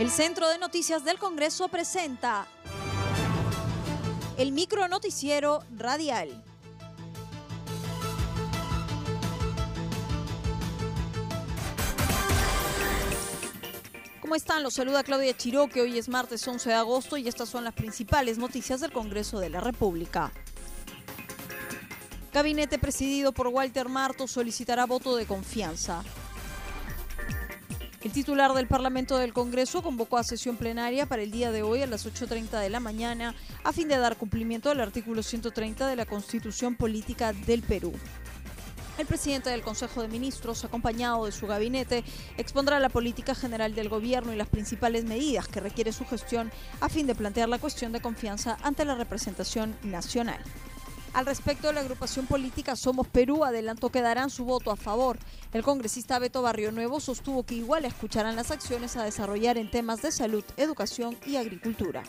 El Centro de Noticias del Congreso presenta el micro noticiero radial. ¿Cómo están? Los saluda Claudia Chiroque. Hoy es martes 11 de agosto y estas son las principales noticias del Congreso de la República. Gabinete presidido por Walter Marto solicitará voto de confianza. El titular del Parlamento del Congreso convocó a sesión plenaria para el día de hoy a las 8.30 de la mañana a fin de dar cumplimiento al artículo 130 de la Constitución Política del Perú. El presidente del Consejo de Ministros, acompañado de su gabinete, expondrá la política general del gobierno y las principales medidas que requiere su gestión a fin de plantear la cuestión de confianza ante la representación nacional. Al respecto, la agrupación política Somos Perú adelantó que darán su voto a favor. El congresista Beto Barrio Nuevo sostuvo que igual escucharán las acciones a desarrollar en temas de salud, educación y agricultura.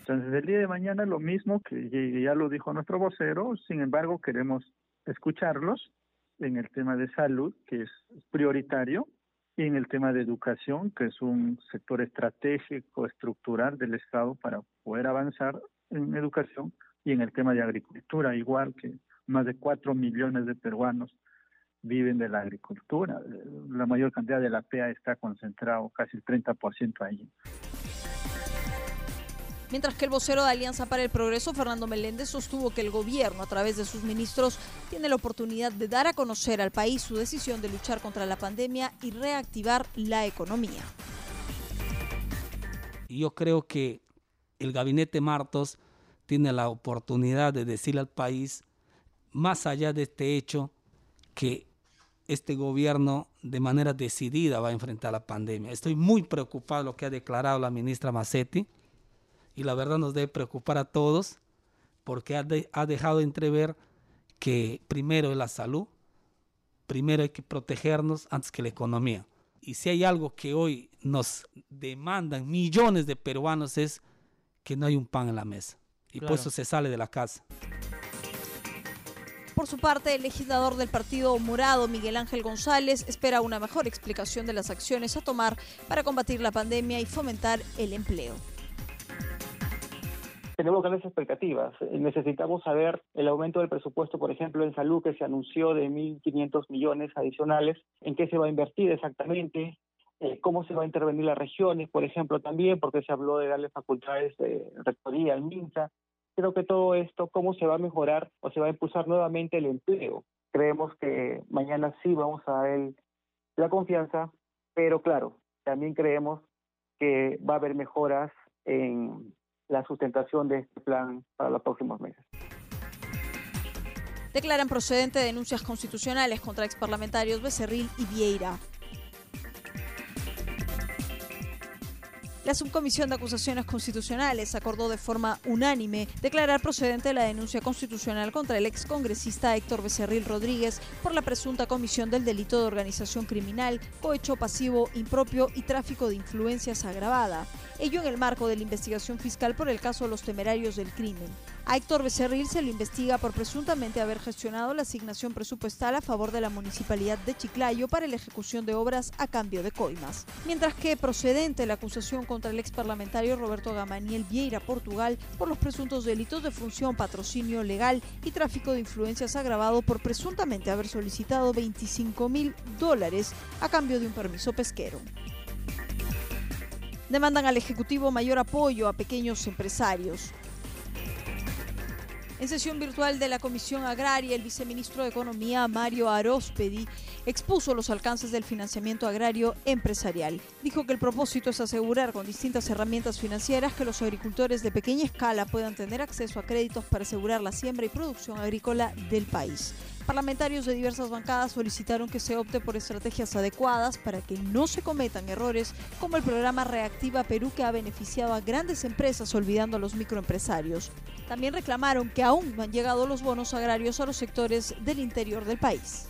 Entonces, el día de mañana lo mismo que ya lo dijo nuestro vocero, sin embargo, queremos escucharlos en el tema de salud, que es prioritario, y en el tema de educación, que es un sector estratégico, estructural del Estado para poder avanzar en educación y en el tema de agricultura, igual que más de cuatro millones de peruanos viven de la agricultura. La mayor cantidad de la PEA está concentrado, casi el 30% ahí. Mientras que el vocero de Alianza para el Progreso, Fernando Meléndez, sostuvo que el gobierno, a través de sus ministros, tiene la oportunidad de dar a conocer al país su decisión de luchar contra la pandemia y reactivar la economía. Yo creo que el gabinete Martos tiene la oportunidad de decirle al país, más allá de este hecho, que este gobierno de manera decidida va a enfrentar la pandemia. Estoy muy preocupado lo que ha declarado la ministra Massetti y la verdad nos debe preocupar a todos porque ha, ha dejado entrever que primero es la salud, primero hay que protegernos antes que la economía. Y si hay algo que hoy nos demandan millones de peruanos es que no hay un pan en la mesa y por eso se sale de la casa. Por su parte, el legislador del Partido Morado, Miguel Ángel González, espera una mejor explicación de las acciones a tomar para combatir la pandemia y fomentar el empleo. Tenemos grandes expectativas. Necesitamos saber el aumento del presupuesto, por ejemplo, en salud que se anunció de 1.500 millones adicionales, en qué se va a invertir exactamente, eh, cómo se va a intervenir las regiones, por ejemplo, también, porque se habló de darle facultades de rectoría al MINSA. Creo que todo esto, cómo se va a mejorar o se va a impulsar nuevamente el empleo. Creemos que mañana sí vamos a dar la confianza, pero claro, también creemos que va a haber mejoras en la sustentación de este plan para los próximos meses. Declaran procedente denuncias constitucionales contra exparlamentarios Becerril y Vieira. La Subcomisión de Acusaciones Constitucionales acordó de forma unánime declarar procedente la denuncia constitucional contra el excongresista Héctor Becerril Rodríguez por la presunta comisión del delito de organización criminal, cohecho pasivo impropio y tráfico de influencias agravada, ello en el marco de la investigación fiscal por el caso los temerarios del crimen. A Héctor Becerril se lo investiga por presuntamente haber gestionado la asignación presupuestal a favor de la Municipalidad de Chiclayo para la ejecución de obras a cambio de coimas. Mientras que procedente la acusación contra el ex parlamentario Roberto Gamaniel Vieira Portugal por los presuntos delitos de función, patrocinio legal y tráfico de influencias agravado por presuntamente haber solicitado 25 mil dólares a cambio de un permiso pesquero demandan al Ejecutivo mayor apoyo a pequeños empresarios. En sesión virtual de la Comisión Agraria, el viceministro de Economía, Mario Aróspedi, expuso los alcances del financiamiento agrario empresarial. Dijo que el propósito es asegurar con distintas herramientas financieras que los agricultores de pequeña escala puedan tener acceso a créditos para asegurar la siembra y producción agrícola del país. Parlamentarios de diversas bancadas solicitaron que se opte por estrategias adecuadas para que no se cometan errores como el programa Reactiva Perú que ha beneficiado a grandes empresas olvidando a los microempresarios. También reclamaron que aún no han llegado los bonos agrarios a los sectores del interior del país.